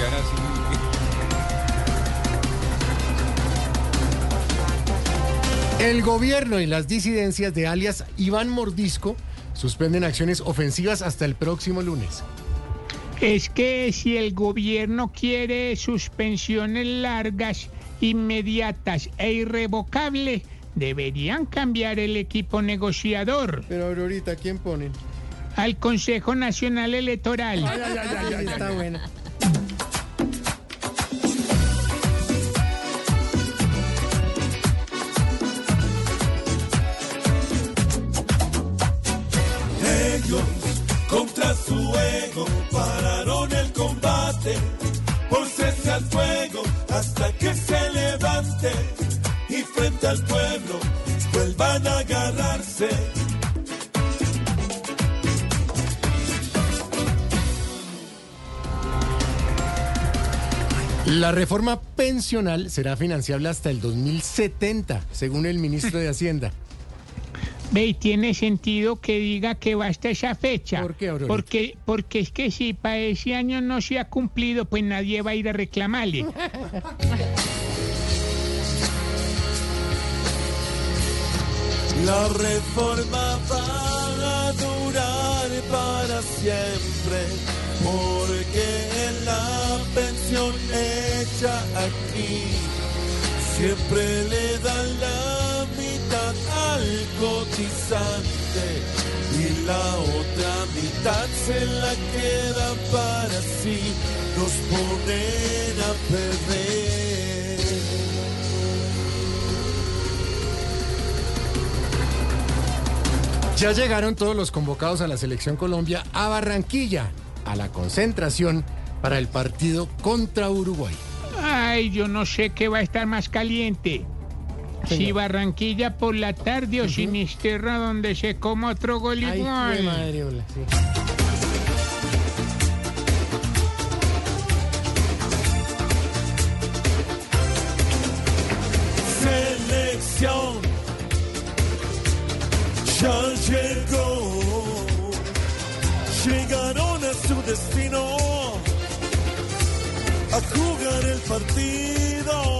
quedan así. El gobierno y las disidencias de alias Iván Mordisco suspenden acciones ofensivas hasta el próximo lunes. Es que si el gobierno quiere suspensiones largas, inmediatas e irrevocables, deberían cambiar el equipo negociador Pero Aurorita, ¿quién ponen? al Consejo Nacional Electoral. está buena. Ellos contra su ego pararon el combate por cese al fuego hasta que se levante y frente al pueblo vuelvan a agarrarse. La reforma pensional será financiable hasta el 2070, según el ministro de Hacienda. Ve, y tiene sentido que diga que va hasta esa fecha. ¿Por qué, Aurorita? Porque, porque es que si para ese año no se ha cumplido, pues nadie va a ir a reclamarle. La reforma va a durar para siempre, porque la pensión hecha aquí siempre le dan la mitad al cotizante y la otra mitad se la quedan para sí, nos ponen a perder. Ya llegaron todos los convocados a la Selección Colombia a Barranquilla, a la concentración para el partido contra Uruguay. Ay, yo no sé qué va a estar más caliente. Si. Barranquilla por la tarde o Sinisterra donde se coma otro gol Ay, igual. qué madre, hola, sí. selección ya llegó. Llegaron a su destino a jugar el partido.